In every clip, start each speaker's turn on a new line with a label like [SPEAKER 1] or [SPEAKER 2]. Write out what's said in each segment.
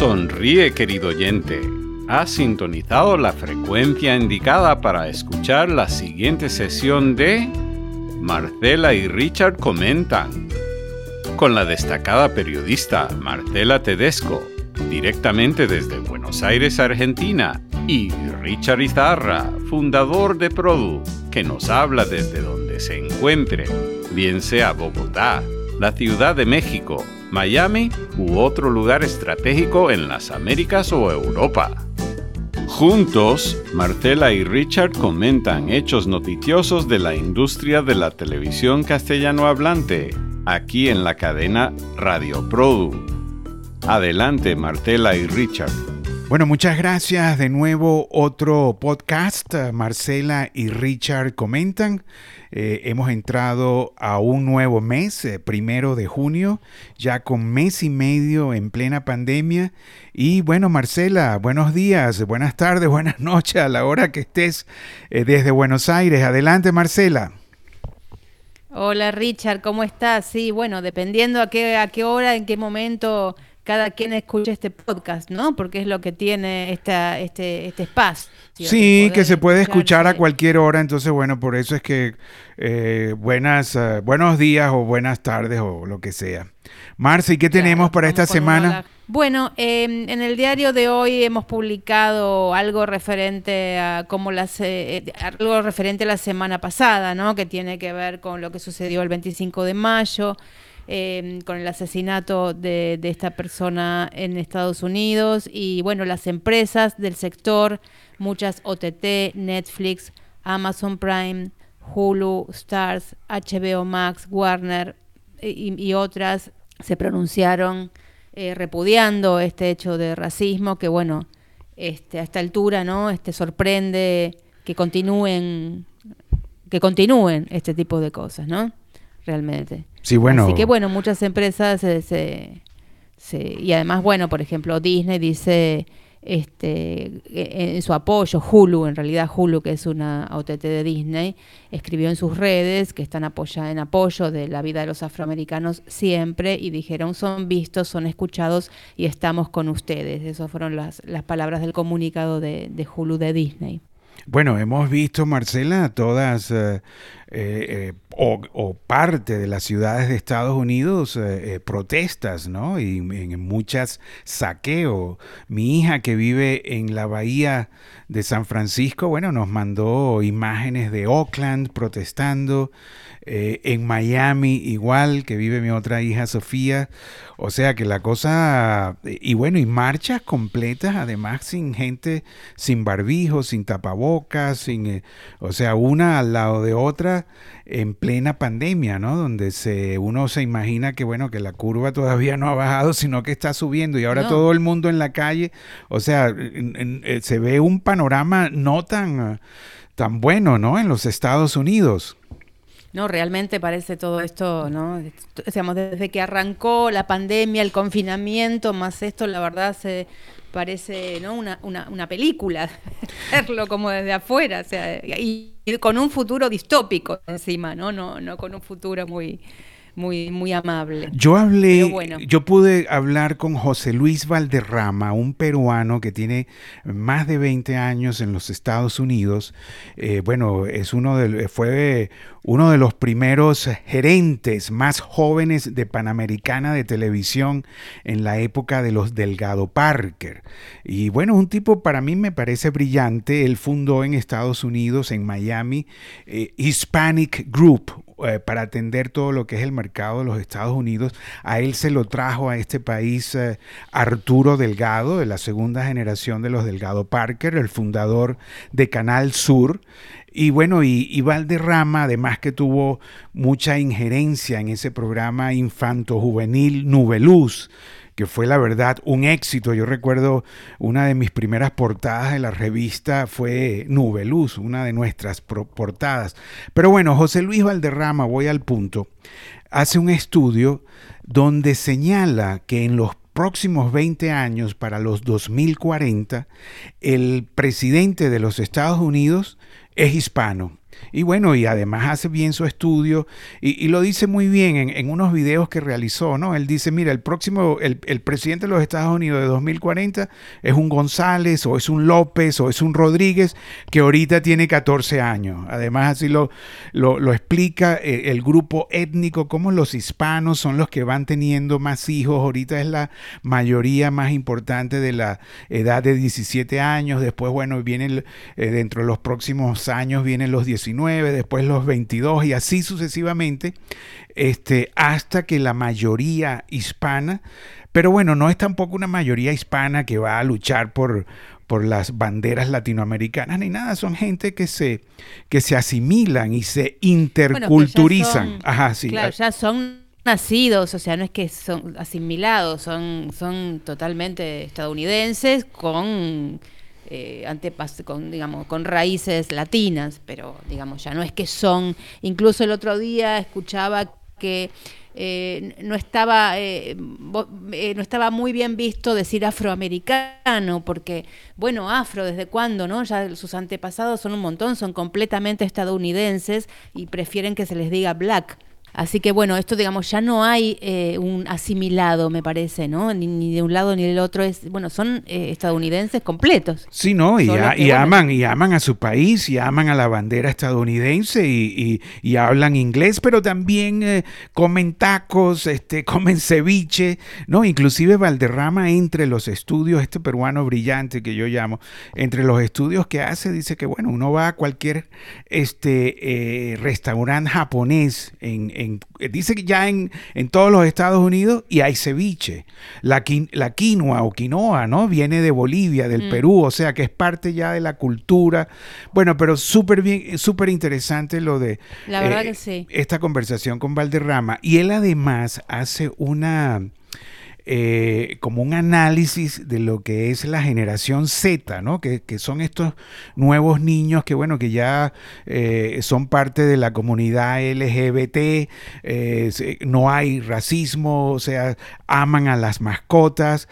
[SPEAKER 1] Sonríe, querido oyente. Has sintonizado la frecuencia indicada para escuchar la siguiente sesión de Marcela y Richard comentan con la destacada periodista Marcela Tedesco, directamente desde Buenos Aires, Argentina, y Richard Izarra, fundador de Produ, que nos habla desde donde se encuentre, bien sea Bogotá, la Ciudad de México, Miami u otro lugar estratégico en las Américas o Europa. Juntos, Martela y Richard comentan hechos noticiosos de la industria de la televisión castellano hablante, aquí en la cadena Radio Produ. Adelante, Martela y Richard.
[SPEAKER 2] Bueno, muchas gracias. De nuevo otro podcast. Marcela y Richard comentan. Eh, hemos entrado a un nuevo mes, eh, primero de junio, ya con mes y medio en plena pandemia. Y bueno, Marcela, buenos días, buenas tardes, buenas noches a la hora que estés eh, desde Buenos Aires. Adelante, Marcela.
[SPEAKER 3] Hola, Richard, ¿cómo estás? Sí, bueno, dependiendo a qué, a qué hora, en qué momento cada quien escuche este podcast, ¿no? Porque es lo que tiene esta, este, este espacio.
[SPEAKER 2] Sí, que se puede escuchar a cualquier hora, entonces bueno, por eso es que eh, buenas, eh, buenos días o buenas tardes o lo que sea. Marci, ¿qué tenemos para esta semana?
[SPEAKER 3] Bueno, em, en el diario de hoy hemos publicado algo referente a cómo las, eh, algo referente a la semana pasada, ¿no? Que tiene que ver con lo que sucedió el 25 de mayo. Em, con el asesinato de, esta persona en Estados Unidos y bueno, las empresas del sector, muchas OTT, Netflix, Amazon Prime, Hulu, Stars, HBO Max, Warner eh, y, otras se pronunciaron eh, repudiando este hecho de racismo que bueno, este, a esta altura, ¿no? Este sorprende que continúen, que continúen este tipo de cosas, ¿no? Realmente.
[SPEAKER 2] Sí, bueno.
[SPEAKER 3] Así que bueno, muchas empresas se, y además, bueno, por ejemplo, Disney dice este en su apoyo, Hulu, en realidad Hulu, que es una OTT de Disney, escribió en sus redes que están apoya, en apoyo de la vida de los afroamericanos siempre y dijeron son vistos, son escuchados y estamos con ustedes. Esas fueron las, las palabras del comunicado de, de Hulu de Disney.
[SPEAKER 2] Bueno, hemos visto, Marcela, todas eh, eh, o, parte de las ciudades de Estados Unidos eh, protestas, ¿no? Y en muchas saqueo. Mi hija que vive en la bahía de San Francisco, bueno, nos mandó imágenes de Oakland protestando. Eh, en Miami igual, que vive mi otra hija Sofía. O sea que la cosa, y bueno, y marchas completas, además sin gente, sin barbijo, sin tapabocas, sin, eh, o sea, una al lado de otra en plena pandemia, ¿no? Donde se, uno se imagina que, bueno, que la curva todavía no ha bajado, sino que está subiendo y ahora todo el mundo en la calle, o sea, eh, se ve un panorama no tan, tan bueno, ¿no? En los Estados Unidos.
[SPEAKER 3] No, realmente parece todo esto, ¿no? Digamos, desde que arrancó la pandemia, el confinamiento, más esto, la verdad se parece, ¿no? Una, una, una película, verlo como desde afuera, o sea, y, y, con un futuro distópico encima, ¿no? No, no con un futuro muy, muy, muy amable.
[SPEAKER 2] Yo hablé, yo pude hablar con José Luis Valderrama, un peruano que tiene más de 20 años en los Estados Unidos. Eh, bueno, es uno de, fue uno de los primeros gerentes más jóvenes de Panamericana de televisión en la época de los Delgado Parker. Y bueno, un tipo para mí me parece brillante. Él fundó en Estados Unidos, en Miami, eh, Hispanic Group, eh, para atender todo lo que es el mercado de los Estados Unidos. A él se lo trajo a este país eh, Arturo Delgado, de la segunda generación de los Delgado Parker, el fundador de Canal Sur. Y bueno, y, Valderrama, además que tuvo mucha injerencia en ese programa infanto-juvenil Nubeluz, que fue la verdad un éxito. Yo recuerdo una de mis primeras portadas de la revista fue Nube Luz, una de nuestras portadas. Pero bueno, José Luis Valderrama, voy al punto, hace un estudio donde señala que en los próximos 20 años, para los 2040, el presidente de los Estados Unidos es hispano. Y bueno, y además hace bien su estudio y, lo dice muy bien en, unos videos que realizó, ¿no? Él dice, mira, el próximo, el, presidente de los Estados Unidos de 2040 es un González o es un López o es un Rodríguez que ahorita tiene 14 años. Además, así lo, lo, explica eh, el grupo étnico, como los hispanos son los que van teniendo más hijos. Ahorita es la mayoría más importante de la edad de 17 años. Después, bueno, vienen eh, dentro de los próximos años vienen los 19, después los 22 y así sucesivamente, este, hasta que la mayoría hispana, pero bueno, no es tampoco una mayoría hispana que va a luchar por, por las banderas latinoamericanas ni nada, son gente que se, que se asimilan y se interculturizan.
[SPEAKER 3] Ajá, sí. Claro, ya son nacidos, o sea, no es que son asimilados, son, son totalmente estadounidenses con eh, antepas con, digamos, con raíces latinas, pero digamos, ya no es que son, incluso el otro día escuchaba que eh, no estaba eh, eh, no estaba muy bien visto decir afroamericano porque bueno afro desde cuándo no ya sus antepasados son un montón son completamente estadounidenses y prefieren que se les diga black Así que bueno, esto digamos ya no hay eh, un asimilado, me parece, ¿no? Ni, de un lado ni del otro es, bueno, son eh, estadounidenses completos.
[SPEAKER 2] Sí, no, y, aman y aman a su país y aman a la bandera estadounidense y, hablan inglés, pero también eh, comen tacos, este, comen ceviche, no, inclusive Valderrama entre los estudios, este peruano brillante que yo llamo, entre los estudios que hace dice que bueno, uno va a cualquier este restaurante japonés en dice que ya en, todos los Estados Unidos y hay ceviche. La, la quinoa o quinoa, ¿no? Viene de Bolivia, del mm. Perú, o sea que es parte ya de la cultura. Bueno, pero súper bien, súper interesante lo de
[SPEAKER 3] la verdad eh, que sí.
[SPEAKER 2] esta conversación con Valderrama. Y él además hace una eh, como un análisis de lo que es la generación Z, ¿no? Que, son estos nuevos niños que, bueno, que ya eh, son parte de la comunidad LGBT, eh, no hay racismo, o sea, aman a las mascotas,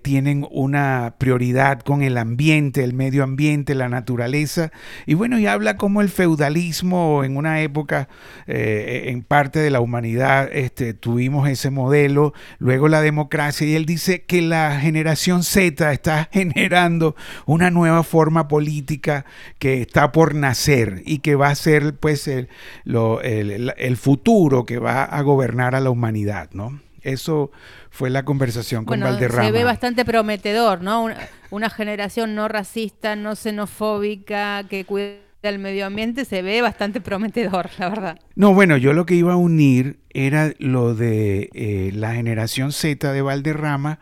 [SPEAKER 2] tienen una prioridad con el ambiente, el medio ambiente, la naturaleza, y bueno, y habla como el feudalismo en una época, en parte de la humanidad, este, tuvimos ese modelo, luego la democracia, y él dice que la generación Z está generando una nueva forma política que está por nacer y que va a ser pues el, el, futuro que va a gobernar a la humanidad, ¿no? Eso fue la conversación con Valderrama.
[SPEAKER 3] Se ve bastante prometedor, ¿no? Una, generación no racista, no xenofóbica, que cuida del medio ambiente se ve bastante prometedor, la verdad.
[SPEAKER 2] No, bueno, yo lo que iba a unir era lo de eh, la generación Z de Valderrama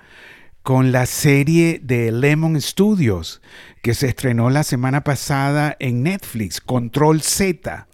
[SPEAKER 2] con la serie de Lemon Studios que se estrenó la semana pasada en Netflix, Control Z,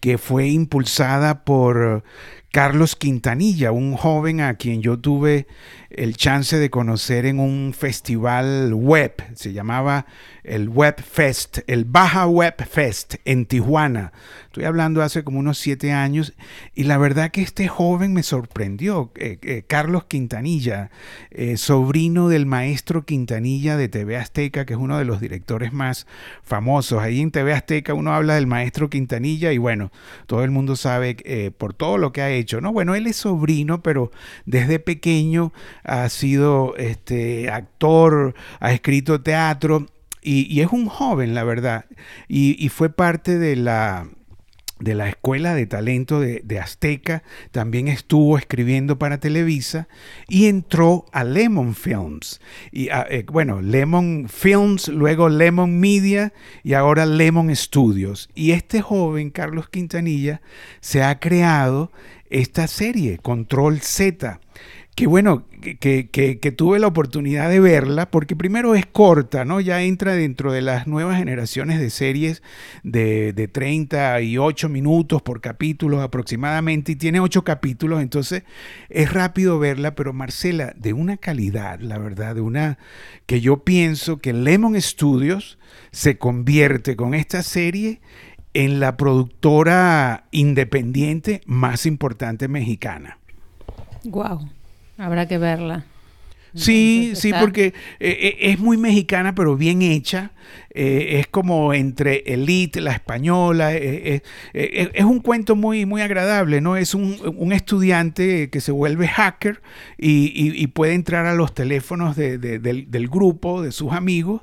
[SPEAKER 2] que fue impulsada por Carlos Quintanilla, un joven a quien yo tuve el chance de conocer en un festival web, se llamaba el Web Fest, el Baja Web Fest en Tijuana. Estoy hablando hace como unos siete años y la verdad que este joven me sorprendió. Eh, eh, Carlos Quintanilla, eh, sobrino del maestro Quintanilla de TV Azteca, que es uno de los directores más famosos. Ahí en TV Azteca uno habla del maestro Quintanilla y bueno, todo el mundo sabe por todo lo que ha hecho. ¿no? Bueno, él es sobrino, pero desde pequeño ha sido este, actor, ha escrito teatro y, es un joven, la verdad. Y, fue parte de la, de la Escuela de Talento de, Azteca, también estuvo escribiendo para Televisa y entró a Lemon Films. Y ah, eh, bueno, Lemon Films, luego Lemon Media y ahora Lemon Studios. Y este joven, Carlos Quintanilla, se ha creado esta serie, Control Z que bueno, que, tuve la oportunidad de verla, porque primero es corta, ¿no? Ya entra dentro de las nuevas generaciones de series de, de 38 minutos por capítulo aproximadamente, y tiene 8 capítulos, entonces es rápido verla, pero Marcela, de una calidad, la verdad, de una que yo pienso que Lemon Studios se convierte con esta serie en la productora independiente más importante mexicana.
[SPEAKER 3] Wow. Habrá que verla.
[SPEAKER 2] Sí, sí, porque eh, eh, es muy mexicana, pero bien hecha. Eh, es como entre Elite, la española. es un cuento muy, muy agradable, ¿no? Es un, estudiante que se vuelve hacker y, puede entrar a los teléfonos del, del grupo, de sus amigos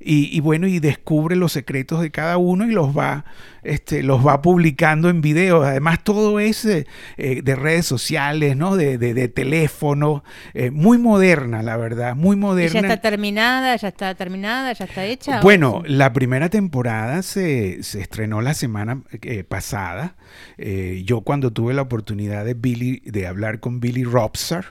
[SPEAKER 2] y, bueno, y descubre los secretos de cada uno y los va, este, los va publicando en videos. Además, todo es eh, eh, de redes sociales, ¿no? De, de, teléfono, eh, muy moderna, la verdad, muy moderna.
[SPEAKER 3] ya está terminada? ¿Ya está terminada? ¿Ya está hecha?
[SPEAKER 2] Bueno, la primera temporada se, se estrenó la semana pasada. yo cuando tuve la oportunidad de, Billy, de hablar con Billy Robsar,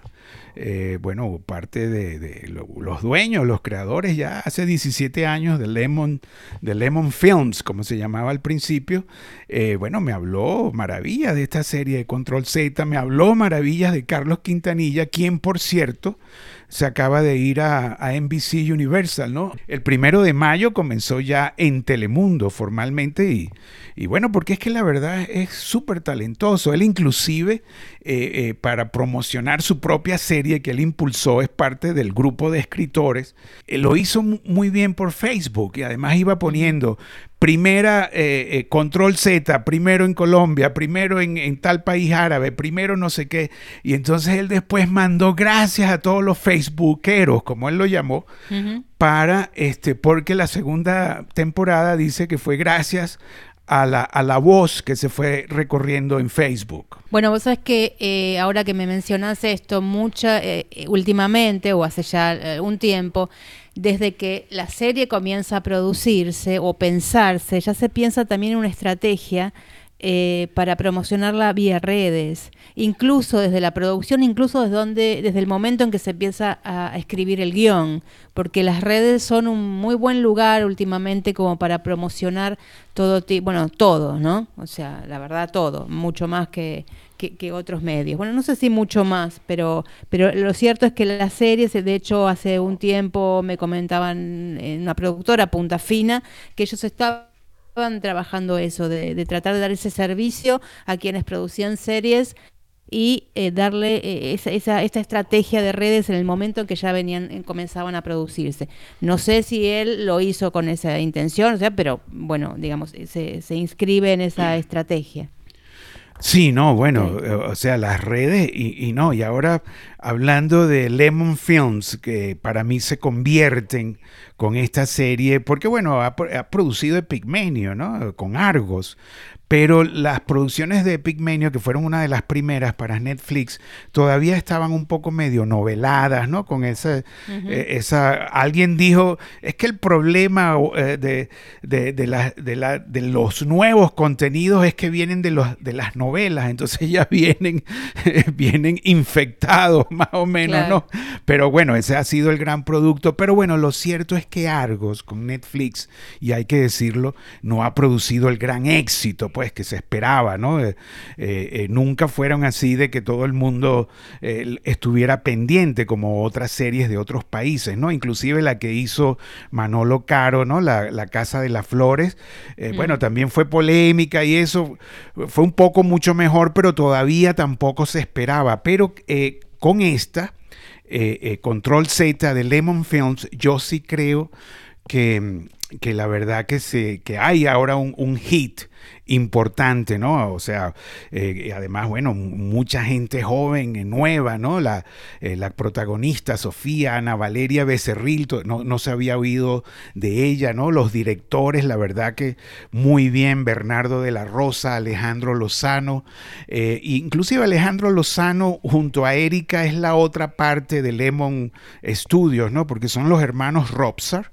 [SPEAKER 2] eh, bueno, parte de, los dueños, los creadores, ya hace 17 años de Lemon, de Lemon Films, como se llamaba al principio, eh, bueno, me habló maravillas de esta serie de Control Z, me habló maravillas de Carlos Quintanilla, quien por cierto se acaba de ir a, NBC Universal, ¿no? El primero de mayo comenzó ya en Telemundo formalmente y, y bueno, porque es que la verdad es súper talentoso. Él inclusive eh, eh, para promocionar su propia serie que él impulsó, es parte del grupo de escritores, eh, lo hizo muy bien por Facebook y además iba poniendo primera control Z, primero en Colombia, primero en, tal país árabe, primero no sé qué. Y entonces él después mandó gracias a todos los Facebookeros, como él lo llamó, para este, porque la segunda temporada dice que fue gracias a la, a la voz que se fue recorriendo en Facebook.
[SPEAKER 3] Bueno, vos sabés que eh, ahora que me mencionas esto, mucha, eh, últimamente o hace ya eh, un tiempo, desde que la serie comienza a producirse o pensarse, ya se piensa también en una estrategia eh, para promocionarla vía redes, incluso desde la producción, incluso desde, donde, desde el momento en que se empieza a, escribir el guion, porque las redes son un muy buen lugar últimamente como para promocionar todo, bueno, todo, ¿no? O sea, la verdad todo, mucho más que, que, otros medios. Bueno, no sé si mucho más, pero, pero lo cierto es que las series, de hecho, hace un tiempo me comentaban en una productora, Punta Fina, que ellos estaban trabajando eso, de, tratar de dar ese servicio a quienes producían series y eh, darle eh, esa, esa, esta estrategia de redes en el momento en que ya venían, eh, comenzaban a producirse. No sé si él lo hizo con esa intención, o sea, pero bueno, digamos, se, se inscribe en esa estrategia.
[SPEAKER 2] Sí, no, bueno, o sea, las redes y, no, y ahora hablando de Lemon Films, que para mí se convierten con esta serie, porque bueno, ha, ha producido Epigmenio, ¿no? Con Argos, pero las producciones de Pigmenio, que fueron una de las primeras para Netflix, todavía estaban un poco medio noveladas, ¿no? Con esa, eh, esa alguien dijo, es que el problema eh, de, de, de, de, los nuevos contenidos es que vienen de, los, de las novelas, entonces ya vienen, vienen infectados más o menos, ¿no? Pero bueno, ese ha sido el gran producto. Pero bueno, lo cierto es que Argos con Netflix, y hay que decirlo, no ha producido el gran éxito pues que se esperaba, ¿no? Eh, eh, nunca fueron así de que todo el mundo eh, estuviera pendiente como otras series de otros países, ¿no? Inclusive la que hizo Manolo Caro, ¿no? La, Casa de las Flores, mm. bueno, también fue polémica y eso fue un poco mucho mejor, pero todavía tampoco se esperaba. Pero con esta, Control Z de Lemon Films, yo sí creo que, que la verdad que, se, que hay ahora un, un hit importante, ¿no? O sea, eh, además, bueno, mucha gente joven, eh, nueva, ¿no? La, eh, la protagonista, Sofía, Ana Valeria Becerril, no, no, se había oído de ella, ¿no? Los directores, la verdad que muy bien, Bernardo de la Rosa, Alejandro Lozano, inclusive Alejandro Lozano junto a Erika es la otra parte de Lemon Studios, ¿no? Porque son los hermanos Robsar.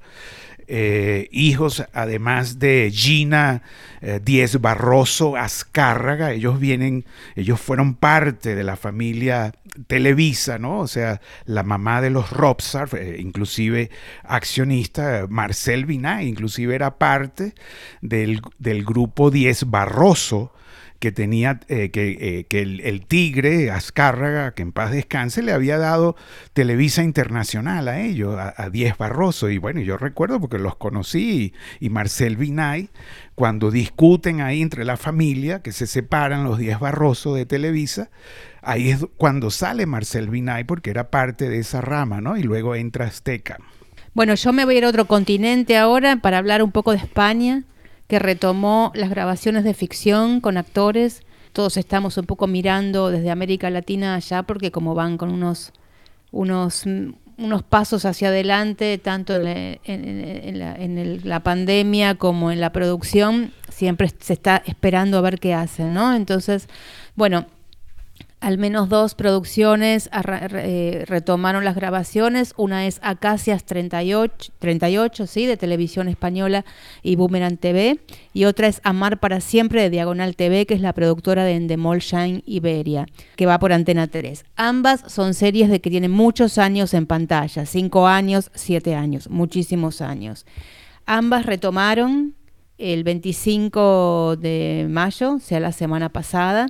[SPEAKER 2] Eh, hijos, además de Gina eh, Diez Barroso Azcárraga, ellos vienen, ellos fueron parte de la familia Televisa, ¿no? O sea, la mamá de los Robsar, eh, inclusive accionista, Marcel Viná, inclusive era parte del, del grupo Diez Barroso, que tenía eh, que, que el, tigre Azcárraga, que en paz descanse, le había dado Televisa Internacional a ellos, a, Diez Barroso. Y bueno, yo recuerdo porque los conocí y, Marcel Vinay, cuando discuten ahí entre la familia, que se separan los Diez Barroso de Televisa, ahí es cuando sale Marcel Vinay porque era parte de esa rama, ¿no? Y luego entra Azteca.
[SPEAKER 3] Bueno, yo me voy a ir a otro continente ahora para hablar un poco de España, que retomó las grabaciones de ficción con actores. Todos estamos un poco mirando desde América Latina allá porque como van con unos, unos, unos pasos hacia adelante, tanto en, la, la, pandemia como en la producción, siempre se está esperando a ver qué hacen, ¿no? Entonces, bueno, al menos dos producciones eh, retomaron las grabaciones. Una es Acacias 38, 38 ¿sí? de Televisión Española y Boomerang TV. Y otra es Amar para Siempre de Diagonal TV, que es la productora de Endemol Shine Iberia, que va por Antena 3. Ambas son series de que tienen muchos años en pantalla, cinco años, siete años, muchísimos años. Ambas retomaron el 25 de mayo, o sea, la semana pasada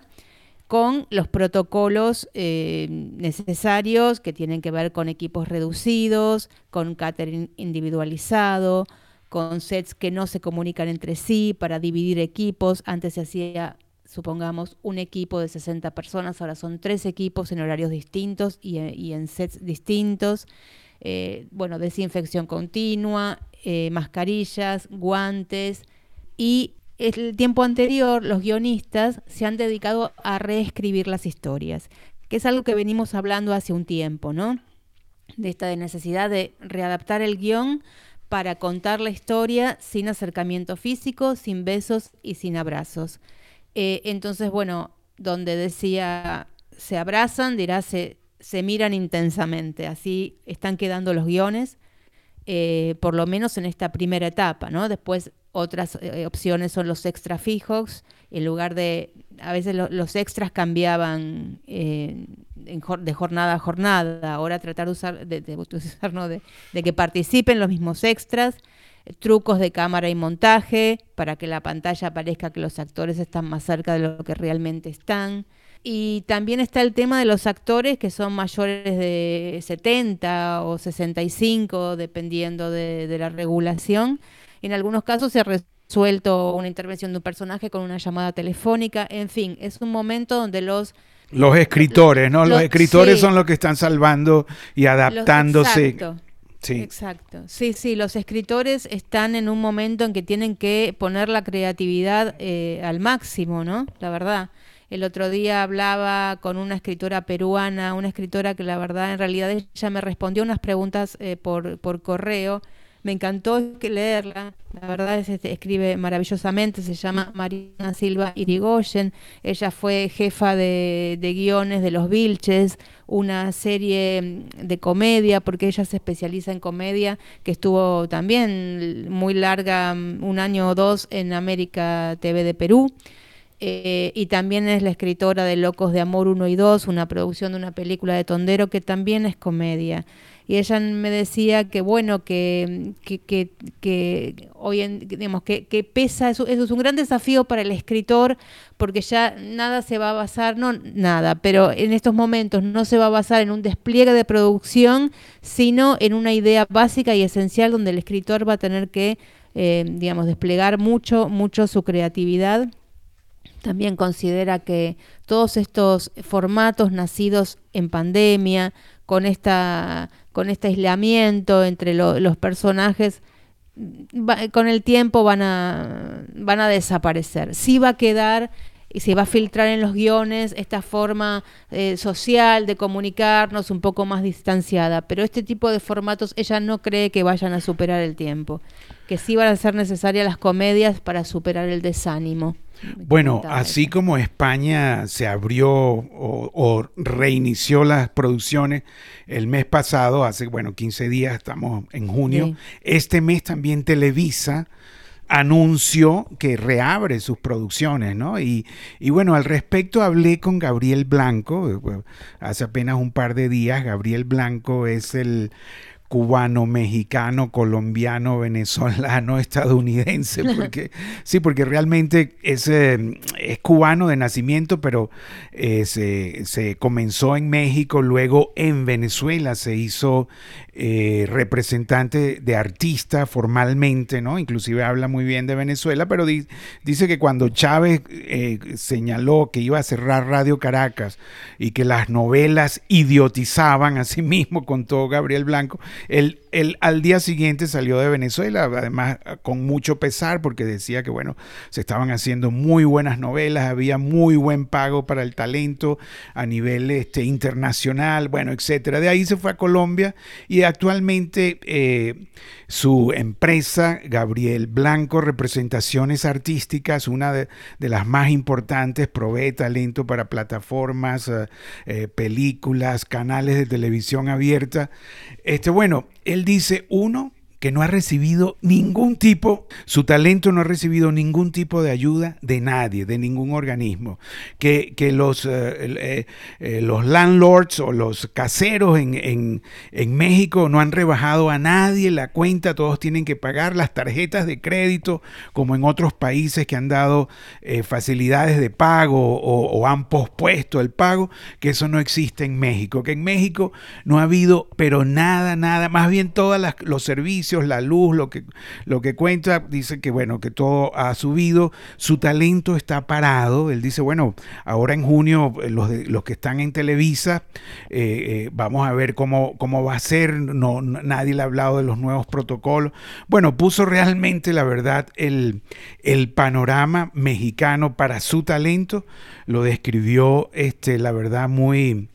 [SPEAKER 3] con los protocolos eh, necesarios que tienen que ver con equipos reducidos, con catering individualizado, con sets que no se comunican entre sí para dividir equipos. Antes se hacía, supongamos, un equipo de 60 personas, ahora son tres equipos en horarios distintos y, en sets distintos. Eh, bueno, desinfección continua, eh, mascarillas, guantes y el tiempo anterior los guionistas se han dedicado a reescribir las historias, que es algo que venimos hablando hace un tiempo, ¿no? De esta necesidad de readaptar el guion para contar la historia sin acercamiento físico, sin besos y sin abrazos. Eh, entonces, bueno, donde decía se abrazan, dirá se, se miran intensamente, así están quedando los guiones, eh, por lo menos en esta primera etapa, ¿no? Después otras eh, opciones son los extra fijos, en lugar de, a veces los extras cambiaban eh, de jornada a jornada, ahora tratar de usar, de, de, que participen los mismos extras, trucos de cámara y montaje para que la pantalla parezca que los actores están más cerca de lo que realmente están. Y también está el tema de los actores que son mayores de 70 o 65, dependiendo de, de la regulación en algunos casos se ha resuelto una intervención de un personaje con una llamada telefónica. En fin, es un momento donde los...
[SPEAKER 2] Los escritores, ¿no? Los, escritores son los que están salvando y adaptándose.
[SPEAKER 3] exacto. Sí. Exacto. Sí, sí, los escritores están en un momento en que tienen que poner la creatividad eh, al máximo, ¿no? La verdad. El otro día hablaba con una escritora peruana, una escritora que la verdad en realidad ella me respondió unas preguntas eh, por, por correo me encantó leerla, la verdad es que este, escribe maravillosamente, se llama Marina Silva Irigoyen, ella fue jefa de, guiones de Los Vilches, una serie mm, de comedia, porque ella se especializa en comedia, que estuvo también muy larga, mm, un año o dos en América TV de Perú. Eh, y también es la escritora de Locos de Amor 1 y 2, una producción de una película de Tondero que también es comedia y ella me decía que bueno, que, que, que, hoy en, digamos, que, que pesa, eso, eso, es un gran desafío para el escritor, porque ya nada se va a basar, no nada, pero en estos momentos no se va a basar en un despliegue de producción, sino en una idea básica y esencial donde el escritor va a tener que, eh, digamos, desplegar mucho, mucho su creatividad. También considera que todos estos formatos nacidos en pandemia, con esta con este aislamiento entre los personajes, con el tiempo van a, van a desaparecer. Sí va a quedar y se va a filtrar en los guiones esta forma eh, social de comunicarnos un poco más distanciada, pero este tipo de formatos ella no cree que vayan a superar el tiempo, que sí van a ser necesarias las comedias para superar el desánimo.
[SPEAKER 2] Bueno, así como España se abrió o, reinició las producciones el mes pasado, hace, bueno, 15 días, estamos en junio, este mes también Televisa anunció que reabre sus producciones, ¿no? Y, y, bueno, al respecto hablé con Gabriel Blanco, hace apenas un par de días, Gabriel Blanco es el cubano, mexicano, colombiano, venezolano, estadounidense, porque sí, porque realmente es, eh, es cubano de nacimiento, pero eh, se, se, comenzó en México, luego en Venezuela se hizo eh, representante de artista formalmente, ¿no? Inclusive habla muy bien de Venezuela, pero dice que cuando Chávez eh, señaló que iba a cerrar Radio Caracas y que las novelas idiotizaban a sí mismo, todo Gabriel Blanco, él, él al día siguiente salió de Venezuela, además con mucho pesar, porque decía que, bueno, se estaban haciendo muy buenas novelas, había muy buen pago para el talento a nivel este, internacional, bueno, etcétera. De ahí se fue a Colombia y actualmente eh, su empresa, Gabriel Blanco Representaciones Artísticas, una de, las más importantes, provee talento para plataformas, eh, películas, canales de televisión abierta. Este, bueno, él dice, uno, que no ha recibido ningún tipo, su talento no ha recibido ningún tipo de ayuda de nadie, de ningún organismo, que, que los, eh, eh, eh, los landlords o los caseros en, en, en, México no han rebajado a nadie la cuenta, todos tienen que pagar las tarjetas de crédito, como en otros países que han dado facilidades de pago o, o han pospuesto el pago, que eso no existe en México, que en México no ha habido, pero nada, nada, más bien todos los servicios, la luz, lo que, lo que cuenta, dice que bueno, que todo ha subido, su talento está parado, él dice, bueno, ahora en junio eh, los, los que están en Televisa, eh, eh, vamos a ver cómo, cómo va a ser, no, nadie le ha hablado de los nuevos protocolos, bueno, puso realmente la verdad el, el panorama mexicano para su talento, lo describió, este, la verdad, muy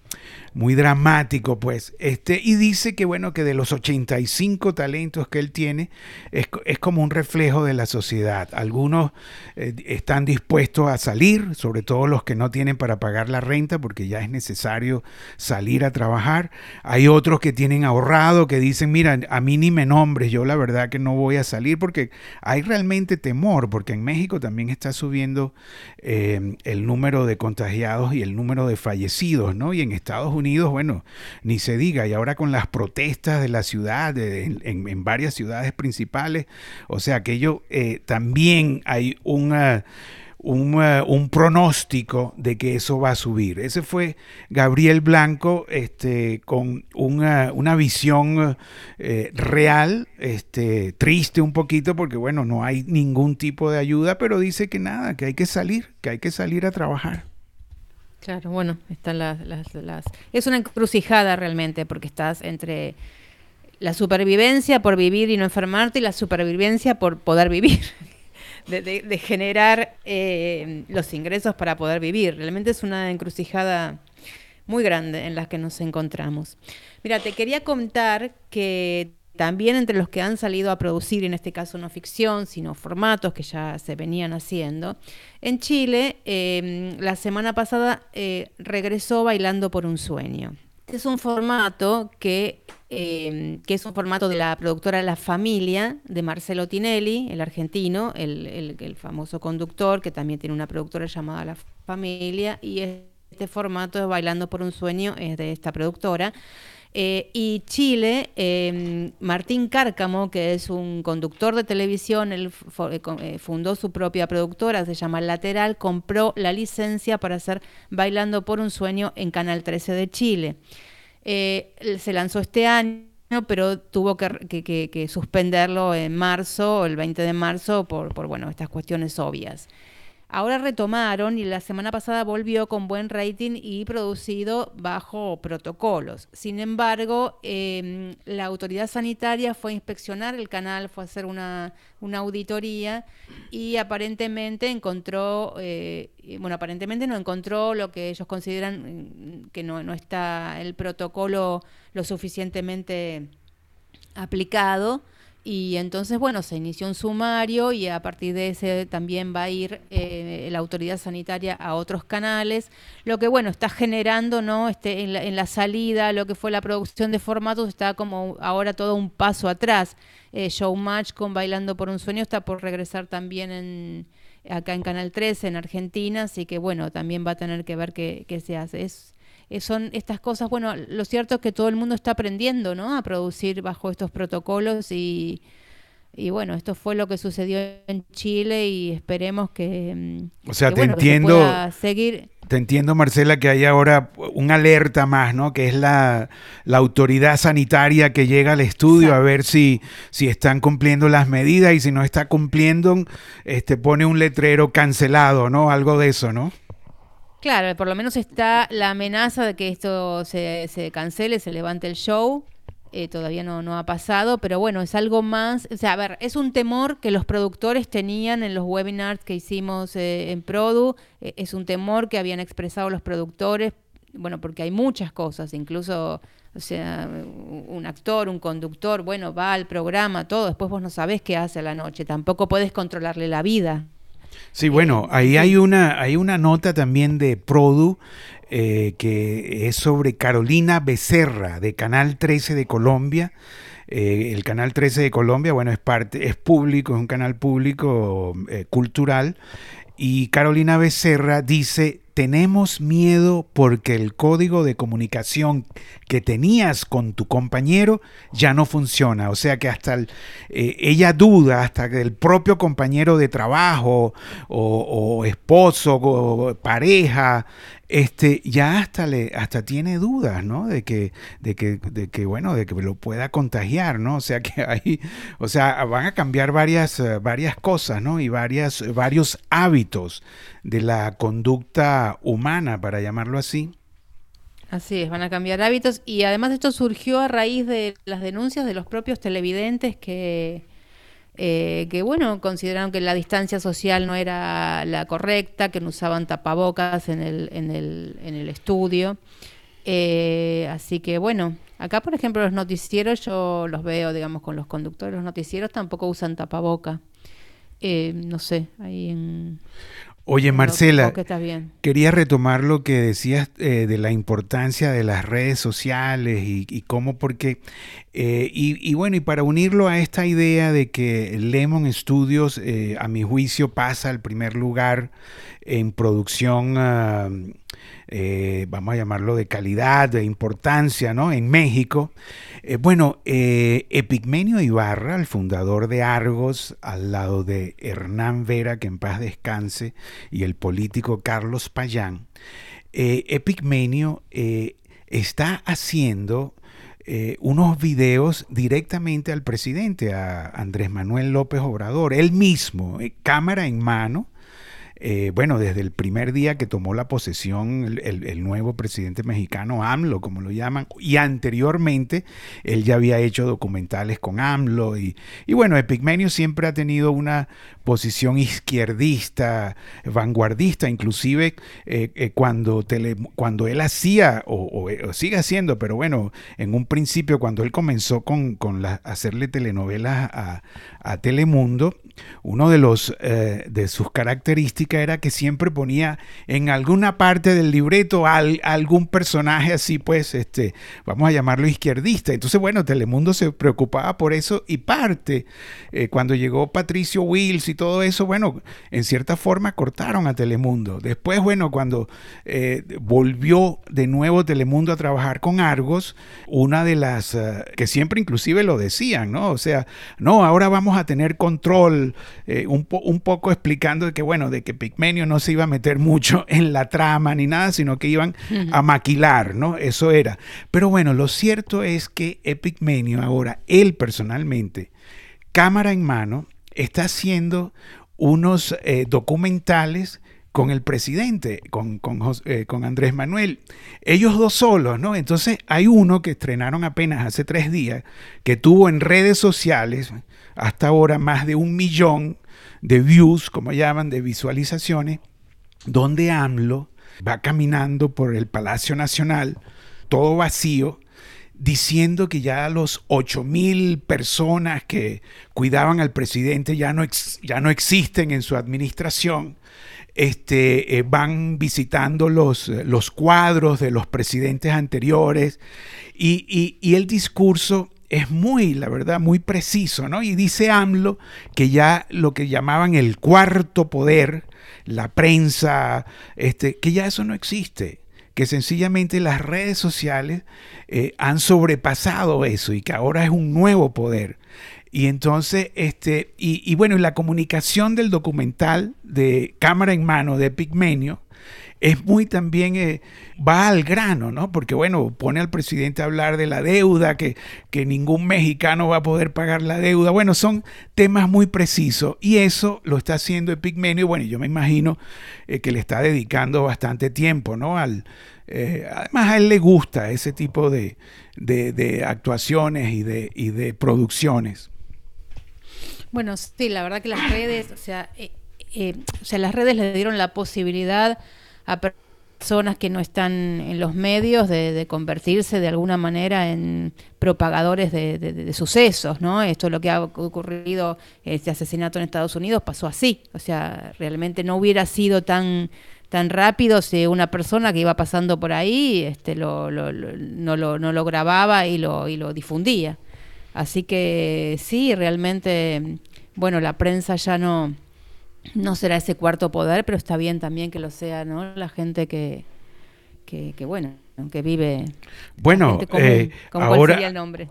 [SPEAKER 2] muy dramático, pues. Este, y dice que, bueno, que de los 85 talentos que él tiene, es, como un reflejo de la sociedad. Algunos eh, están dispuestos a salir, sobre todo los que no tienen para pagar la renta, porque ya es necesario salir a trabajar. Hay otros que tienen ahorrado, que dicen, mira, a mí ni me nombres, yo la verdad que no voy a salir, porque hay realmente temor, porque en México también está subiendo eh, el número de contagiados y el número de fallecidos, ¿no? Y en Estados Unidos, bueno, ni se diga, y ahora con las protestas de la ciudad, en, varias ciudades principales, o sea, que ello eh, también hay una... Un, pronóstico de que eso va a subir. Ese fue Gabriel Blanco este, con una, una visión eh, real, este, triste un poquito porque bueno, no hay ningún tipo de ayuda, pero dice que nada, que hay que salir, que hay que salir a trabajar.
[SPEAKER 3] Claro, bueno, están las, las, Es una encrucijada realmente, porque estás entre la supervivencia por vivir y no enfermarte y la supervivencia por poder vivir. De, generar eh, los ingresos para poder vivir. Realmente es una encrucijada muy grande en la que nos encontramos. Mira, te quería contar que también entre los que han salido a producir, en este caso no ficción, sino formatos que ya se venían haciendo, en Chile em, la semana pasada eh, regresó Bailando por un Sueño. Es un formato que, em, que, es un formato de la productora La Familia, de Marcelo Tinelli, el argentino, el, el famoso conductor, que también tiene una productora llamada La Familia, y este formato de Bailando por un Sueño es de esta productora. Eh, y Chile, em, Martín Cárcamo, que es un conductor de televisión, él eh, eh, fundó su propia productora, se llama Lateral, compró la licencia para hacer Bailando por un Sueño en Canal 13 de Chile. se lanzó este año pero tuvo que, suspenderlo en marzo, el 20 de marzo, por, por bueno, estas cuestiones obvias. Ahora retomaron y la semana pasada volvió con buen rating y producido bajo protocolos. Sin embargo, em, la autoridad sanitaria fue a inspeccionar el canal, fue a hacer una, auditoría y aparentemente encontró, eh, bueno, aparentemente no encontró lo que ellos consideran mm, que no, no está el protocolo lo suficientemente aplicado y entonces, bueno, se inició un sumario y a partir de ese también va a ir eh, la autoridad sanitaria a otros canales, lo que, bueno, está generando, ¿no? Este, en, la, en la salida, lo que fue la producción de formatos, está como ahora todo un paso atrás. Eh, Showmatch con Bailando por un Sueño está por regresar también en, acá en Canal 13, en Argentina, así que, bueno, también va a tener que ver qué, qué se hace. Es, eh, son estas cosas, bueno, lo cierto es que todo el mundo está aprendiendo, ¿no? A producir bajo estos protocolos y, y bueno, esto fue lo que sucedió en Chile y esperemos que...
[SPEAKER 2] Mm, o sea, te entiendo...
[SPEAKER 3] seguir
[SPEAKER 2] te entiendo, Marcela, que hay ahora un alerta más, ¿no? Que es la, autoridad sanitaria que llega al estudio a ver si, si están cumpliendo las medidas y si no está cumpliendo, este, pone un letrero cancelado, ¿no? Algo de eso, ¿no?
[SPEAKER 3] Claro, por lo menos está la amenaza de que esto se, se cancele, se levante el show. Eh, todavía no, no ha pasado, pero bueno, es algo más, o sea, a ver, es un temor que los productores tenían en los webinars que hicimos eh, en Produ, eh, es un temor que habían expresado los productores, bueno, porque hay muchas cosas, incluso, o sea, un actor, un conductor, bueno, va al programa, todo, después vos no sabés qué hace a la noche, tampoco puedes controlarle la vida.
[SPEAKER 2] Sí, bueno, ahí hay una, hay una nota también de Produ eh, que es sobre Carolina Becerra, de Canal 13 de Colombia. Eh, el Canal 13 de Colombia, bueno, es parte, es público, es un canal público eh, cultural. Y Carolina Becerra dice, tenemos miedo porque el código de comunicación que tenías con tu compañero ya no funciona. O sea que hasta ella duda, hasta que el propio compañero de trabajo o, o esposo o pareja este, ya hasta le, hasta tiene dudas, ¿no? De que, de que, de que, bueno, de que lo pueda contagiar, ¿no? O sea que hay, o sea, van a cambiar varias, eh, varias cosas, ¿no? Y varias, varios hábitos de la conducta humana, para llamarlo así.
[SPEAKER 3] Así es, van a cambiar hábitos y además esto surgió a raíz de las denuncias de los propios televidentes que eh, que bueno, consideraron que la distancia social no era la correcta, que no usaban tapabocas en el, en el, en el estudio. Eh, así que bueno, acá por ejemplo los noticieros yo los veo, digamos, con los conductores, los noticieros tampoco usan tapaboca. Eh, no sé, ahí en...
[SPEAKER 2] Oye, Marcela, quería retomar lo que decías eh, de la importancia de las redes sociales y, cómo, porque, eh, y, bueno, y para unirlo a esta idea de que Lemon Studios, eh, a mi juicio, pasa al primer lugar en producción, ah, vamos a llamarlo de calidad, de importancia, ¿no? En México. Eh, bueno, eh, Epigmenio Ibarra, el fundador de Argos, al lado de Hernán Vera, que en paz descanse, y el político Carlos Payán, eh, Epigmenio está haciendo unos videos directamente al presidente, a Andrés Manuel López Obrador, él mismo, cámara en mano, eh, bueno, desde el primer día que tomó la posesión el, nuevo presidente mexicano, AMLO, como lo llaman, y anteriormente él ya había hecho documentales con AMLO, y, bueno, Epigmenio siempre ha tenido una posición izquierdista, vanguardista, inclusive eh, eh, cuando, cuando él hacía, o, sigue haciendo, pero bueno, en un principio cuando él comenzó con, con hacerle telenovelas a, a Telemundo, uno de, los, eh, de sus características era que siempre ponía en alguna parte del libreto algún personaje así, pues, este, vamos a llamarlo izquierdista. Entonces, bueno, Telemundo se preocupaba por eso y parte, eh, cuando llegó Patricio Wills y todo eso, bueno, en cierta forma cortaron a Telemundo. Después, bueno, cuando eh, volvió de nuevo Telemundo a trabajar con Argos, una de las, que siempre inclusive lo decían, ¿no? O sea, no, ahora vamos a tener control eh, un, poco explicando de que, bueno, de que Pigmenio no se iba a meter mucho en la trama ni nada, sino que iban a maquilar, ¿no? Eso era. Pero bueno, lo cierto es que Epigmenio ahora, él personalmente, cámara en mano, está haciendo unos eh, documentales con el presidente, con, con, eh, con, Andrés Manuel. Ellos dos solos, ¿no? Entonces hay uno que estrenaron apenas hace tres días, que tuvo en redes sociales hasta ahora más de un millón de views, como llaman, de visualizaciones, donde AMLO va caminando por el Palacio Nacional, todo vacío, diciendo que ya los ocho mil personas que cuidaban al presidente ya no, ya no existen en su administración. Este, eh, van visitando los, los, cuadros de los presidentes anteriores y, y el discurso es muy, la verdad, muy preciso, ¿no? Y dice AMLO que ya lo que llamaban el cuarto poder, la prensa, este, que ya eso no existe que sencillamente las redes sociales eh, han sobrepasado eso y que ahora es un nuevo poder. Y entonces, este, y, y bueno, la comunicación del documental de cámara en mano de Pigmenio es muy también, eh, va al grano, ¿no? Porque bueno, pone al presidente a hablar de la deuda, que, que ningún mexicano va a poder pagar la deuda. Bueno, son temas muy precisos y eso lo está haciendo Epigmenio. Bueno, yo me imagino eh, que le está dedicando bastante tiempo, ¿no? Al, eh, además a él le gusta ese tipo de, de, actuaciones y de, y de producciones.
[SPEAKER 3] Bueno, sí, la verdad que las redes, o sea, o sea, las redes le dieron la posibilidad a personas que no están en los medios de, convertirse de alguna manera en propagadores de, sucesos, ¿no? Esto es lo que ha ocurrido, este asesinato en Estados Unidos pasó así, o sea, realmente no hubiera sido tan tan rápido si una persona que iba pasando por ahí este, lo, no, lo, no lo grababa y lo, y lo difundía. Así que sí, realmente, bueno, la prensa ya no, no será ese cuarto poder, pero está bien también que lo sea, ¿no? La gente que, que, que bueno, que vive.
[SPEAKER 2] Bueno, eh, ahora,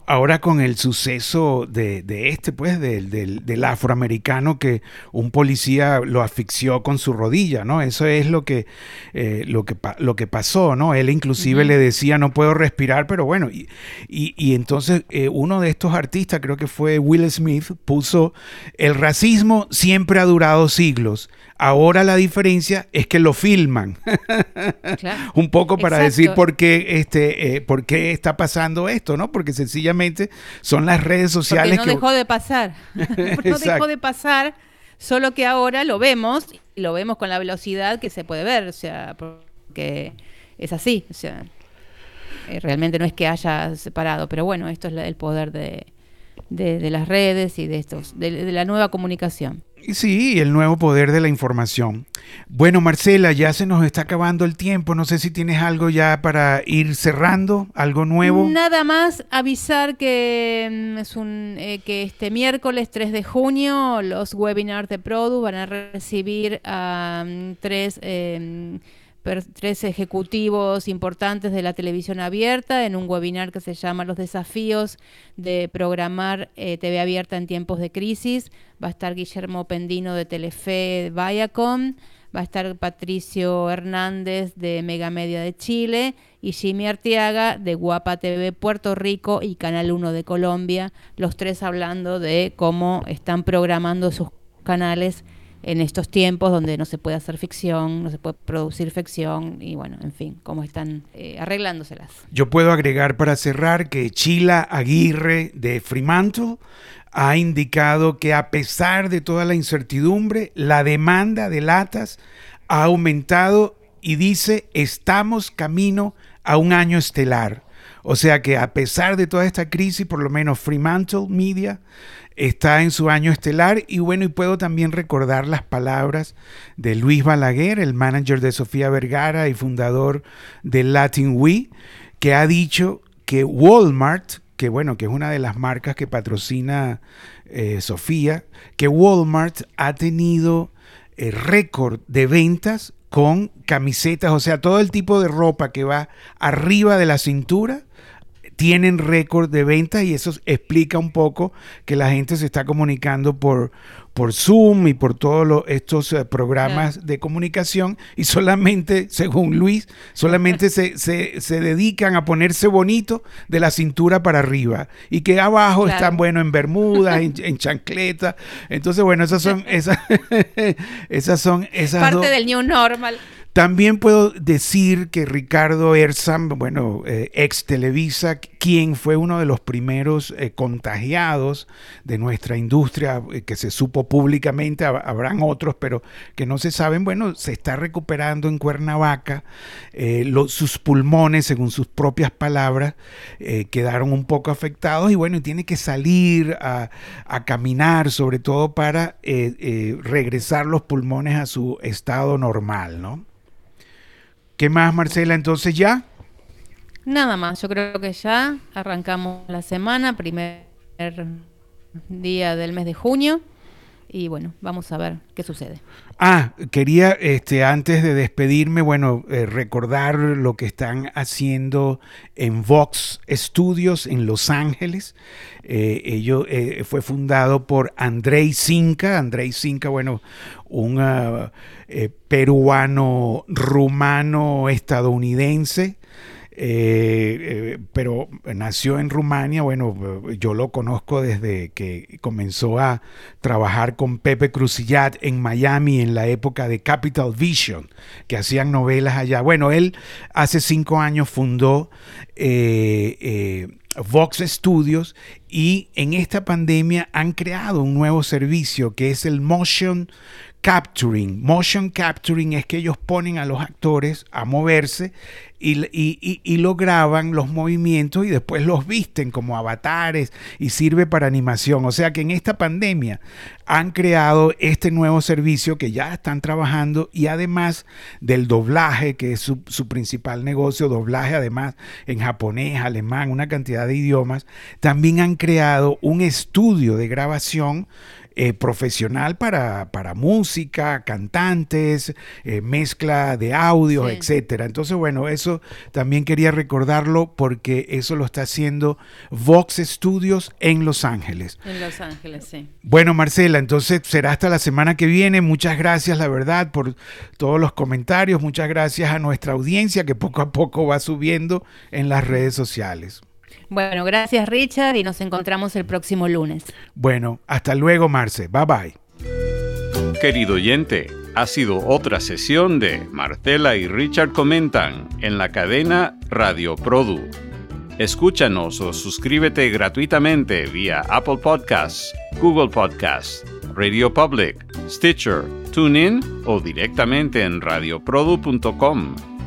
[SPEAKER 2] ahora con el suceso de, este, pues, del, del, afroamericano que un policía lo asfixió con su rodilla, ¿no? Eso es lo que, eh, lo que, lo que pasó, ¿no? Él inclusive le decía, no puedo respirar, pero bueno, y, y, entonces eh, uno de estos artistas, creo que fue Will Smith, puso, el racismo siempre ha durado siglos, ahora la diferencia es que lo filman, un poco para decir por qué, este, eh, por qué está pasando esto, ¿no? Porque sencillamente son las redes sociales
[SPEAKER 3] Porque no dejó de pasar. no dejó de pasar, solo que ahora lo vemos y lo vemos con la velocidad que se puede ver, o sea, porque es así, o sea, eh, realmente no es que haya separado, pero bueno, esto es el poder de, de, las redes y de estos, de la nueva comunicación.
[SPEAKER 2] Sí, el nuevo poder de la información. Bueno, Marcela, ya se nos está acabando el tiempo. No sé si tienes algo ya para ir cerrando, algo nuevo.
[SPEAKER 3] Nada más avisar que mm, es un eh, que este miércoles 3 de junio los webinars de Produ van a recibir a tres em, tres ejecutivos importantes de la televisión abierta en un webinar que se llama Los desafíos de programar eh, TV abierta en tiempos de crisis. Va a estar Guillermo Pendino de Telefe Viacom, va a estar Patricio Hernández de Mega Media de Chile y Jimmy Arteaga de Guapa TV Puerto Rico y Canal 1 de Colombia, los tres hablando de cómo están programando sus canales en estos tiempos donde no se puede hacer ficción, no se puede producir ficción y bueno, en fin, cómo están eh, arreglándoselas.
[SPEAKER 2] Yo puedo agregar para cerrar que Chila Aguirre de Fremantle ha indicado que a pesar de toda la incertidumbre, la demanda de latas ha aumentado y dice estamos camino a un año estelar. O sea que a pesar de toda esta crisis, por lo menos Fremantle Media está en su año estelar y bueno, y puedo también recordar las palabras de Luis Balaguer, el manager de Sofía Vergara y fundador de Latin We, que ha dicho que Walmart, que bueno, que es una de las marcas que patrocina eh, Sofía, que Walmart ha tenido eh, récord de ventas con camisetas, o sea, todo el tipo de ropa que va arriba de la cintura tienen récord de ventas y eso explica un poco que la gente se está comunicando por, por Zoom y por todos estos eh, programas de comunicación y solamente, según Luis, solamente se, se, dedican a ponerse bonito de la cintura para arriba y que abajo están, bueno, en bermudas, en, en chancleta. Entonces, bueno, esas son esas, esas son esas
[SPEAKER 3] parte del new normal.
[SPEAKER 2] También puedo decir que Ricardo Erzam, bueno, eh, ex Televisa, quien fue uno de los primeros eh, contagiados de nuestra industria, eh, que se supo públicamente, habrán otros, pero que no se saben, bueno, se está recuperando en Cuernavaca. sus pulmones, según sus propias palabras, quedaron un poco afectados y bueno, tiene que salir a, a caminar, sobre todo para regresar los pulmones a su estado normal, ¿no? ¿Qué más, Marcela? Entonces ya.
[SPEAKER 3] Nada más, yo creo que ya arrancamos la semana, primer día del mes de junio. y bueno, vamos a ver qué sucede.
[SPEAKER 2] Ah, quería este, antes de despedirme, bueno, eh, recordar lo que están haciendo en Vox Studios en Los Ángeles. Eh, ello eh, fue fundado por Andrei Cinca. Andrei Cinca, bueno, un ah, peruano rumano estadounidense eh, eh, pero nació en Rumania, bueno, yo lo conozco desde que comenzó a trabajar con Pepe Crucillat en Miami en la época de Capital Vision, que hacían novelas allá. Bueno, él hace cinco años fundó eh, Vox Studios y en esta pandemia han creado un nuevo servicio que es el Motion capturing. Motion capturing es que ellos ponen a los actores a moverse y, lo graban los movimientos y después los visten como avatares y sirve para animación. O sea que en esta pandemia han creado este nuevo servicio que ya están trabajando y además del doblaje, que es su, su principal negocio, doblaje además en japonés, alemán, una cantidad de idiomas, también han creado un estudio de grabación eh, profesional para, para, música, cantantes, eh, mezcla de audio, etcétera. Entonces, bueno, eso también quería recordarlo porque eso lo está haciendo Vox Studios en Los Ángeles.
[SPEAKER 3] En Los Ángeles, sí.
[SPEAKER 2] Bueno, Marcela, entonces será hasta la semana que viene. Muchas gracias, la verdad, por todos los comentarios. Muchas gracias a nuestra audiencia que poco a poco va subiendo en las redes sociales.
[SPEAKER 3] Bueno, gracias Richard y nos encontramos el próximo lunes.
[SPEAKER 2] Bueno, hasta luego Marce. Bye bye.
[SPEAKER 1] Querido oyente, ha sido otra sesión de Marcela y Richard comentan en la cadena Radio Produ. Escúchanos o suscríbete gratuitamente vía Apple Podcasts, Google Podcasts, Radio Public, Stitcher, TuneIn o directamente en radioprodu.com.